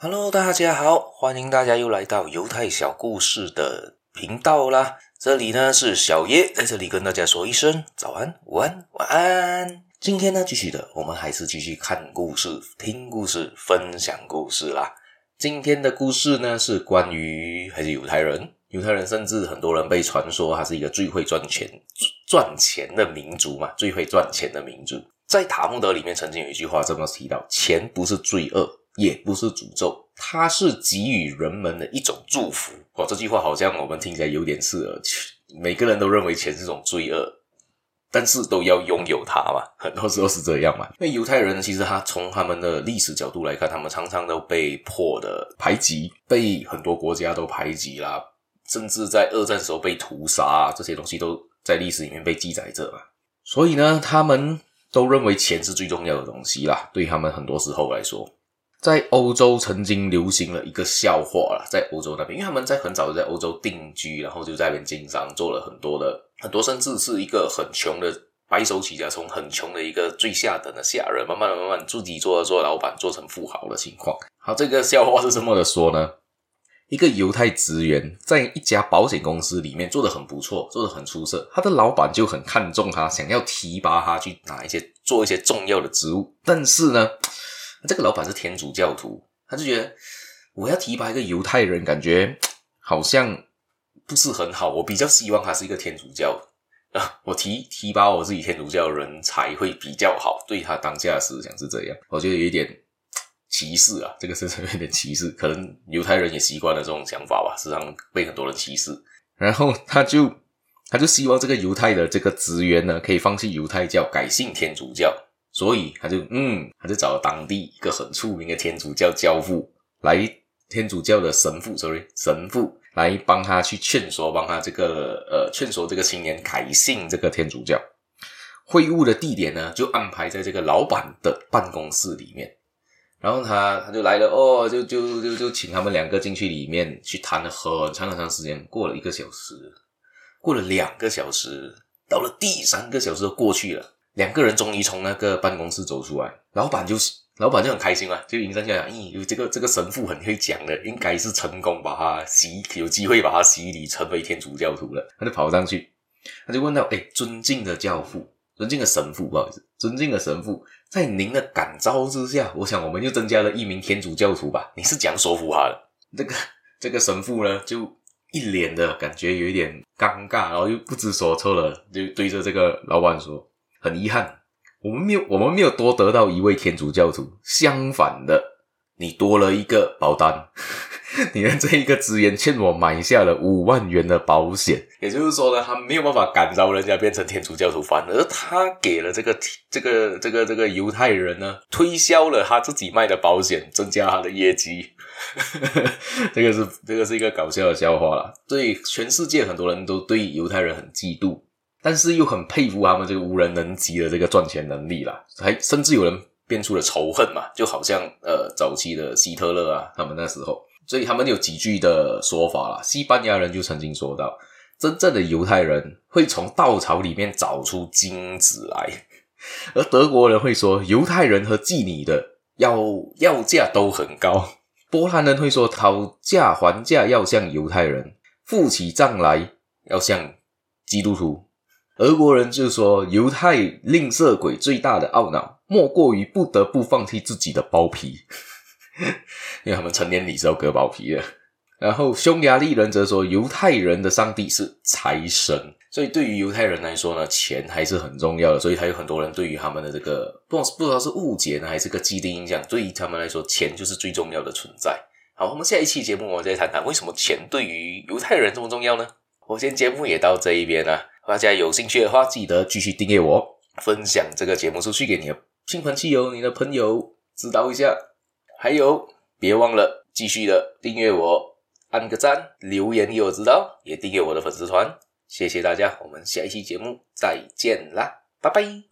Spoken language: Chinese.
Hello，大家好，欢迎大家又来到犹太小故事的频道啦。这里呢是小叶，在这里跟大家说一声早安、午安、晚安。今天呢，继续的，我们还是继续看故事、听故事、分享故事啦。今天的故事呢是关于还是犹太人，犹太人甚至很多人被传说他是一个最会赚钱、赚钱的民族嘛，最会赚钱的民族。在塔木德里面曾经有一句话这么提到：钱不是罪恶。也不是诅咒，它是给予人们的一种祝福。哇，这句话好像我们听起来有点刺耳。每个人都认为钱是种罪恶，但是都要拥有它嘛。很多时候是这样嘛。因为犹太人其实他从他们的历史角度来看，他们常常都被迫的排挤，被很多国家都排挤啦，甚至在二战时候被屠杀啊，这些东西都在历史里面被记载着嘛。所以呢，他们都认为钱是最重要的东西啦。对他们很多时候来说。在欧洲曾经流行了一个笑话啦，在欧洲那边，因为他们在很早就在欧洲定居，然后就在那边经商，做了很多的很多，甚至是一个很穷的白手起家，从很穷的一个最下等的下人，慢慢的、慢慢自己做做老板，做成富豪的情况。好，这个笑话是这么的说呢？一个犹太职员在一家保险公司里面做得很不错，做得很出色，他的老板就很看重他，想要提拔他去拿一些做一些重要的职务，但是呢，这个老板是天主教徒，他就觉得我要提拔一个犹太人，感觉好像不是很好。我比较希望他是一个天主教啊，我提提拔我自己天主教人才会比较好。对他当下的思想是这样，我觉得有一点歧视啊，这个是 有点歧视。可能犹太人也习惯了这种想法吧，时常被很多人歧视。然后他就他就希望这个犹太的这个职员呢，可以放弃犹太教，改信天主教。所以他就嗯，他就找了当地一个很出名的天主教教父来，天主教的神父，sorry，神父来帮他去劝说，帮他这个呃劝说这个青年改信这个天主教。会晤的地点呢，就安排在这个老板的办公室里面。然后他他就来了，哦，就就就就请他们两个进去里面去谈了很长很长时间，过了一个小时，过了两个小时，到了第三个小时都过去了。两个人终于从那个办公室走出来，老板就是老板就很开心嘛，就迎上去讲，咦，有这个这个神父很会讲的，应该是成功把他洗，有机会把他洗礼成为天主教徒了。他就跑上去，他就问到，哎，尊敬的教父，尊敬的神父，不好意思，尊敬的神父，在您的感召之下，我想我们就增加了一名天主教徒吧？你是讲说服他的？这个这个神父呢，就一脸的感觉有一点尴尬，然后又不知所措了，就对着这个老板说。很遗憾，我们没有，我们没有多得到一位天主教徒。相反的，你多了一个保单。你的这一个职员欠我买下了五万元的保险。也就是说呢，他没有办法感召人家变成天主教徒，反而他给了这个这个这个这个犹太人呢，推销了他自己卖的保险，增加他的业绩。这个是这个是一个搞笑的笑话啦。所以全世界很多人都对犹太人很嫉妒。但是又很佩服他们这个无人能及的这个赚钱能力啦，还甚至有人变出了仇恨嘛，就好像呃早期的希特勒啊，他们那时候，所以他们有几句的说法啦。西班牙人就曾经说到，真正的犹太人会从稻草里面找出金子来，而德国人会说犹太人和妓女的要要价都很高，波兰人会说讨价还价要像犹太人，付起账来要像基督徒。俄国人就说：“犹太吝啬鬼最大的懊恼，莫过于不得不放弃自己的包皮，因为他们成年礼是要割包皮的。”然后匈牙利人则说：“犹太人的上帝是财神。”所以对于犹太人来说呢，钱还是很重要的。所以还有很多人对于他们的这个不不知道是误解呢，还是个既定印象，对于他们来说，钱就是最重要的存在。好，我们下一期节目我们再谈谈为什么钱对于犹太人这么重要呢？我今天节目也到这一边了。大家有兴趣的话，记得继续订阅我，分享这个节目出去给你的亲朋戚友、你的朋友知道一下。还有，别忘了继续的订阅我，按个赞，留言给我知道，也订阅我的粉丝团。谢谢大家，我们下一期节目再见啦，拜拜。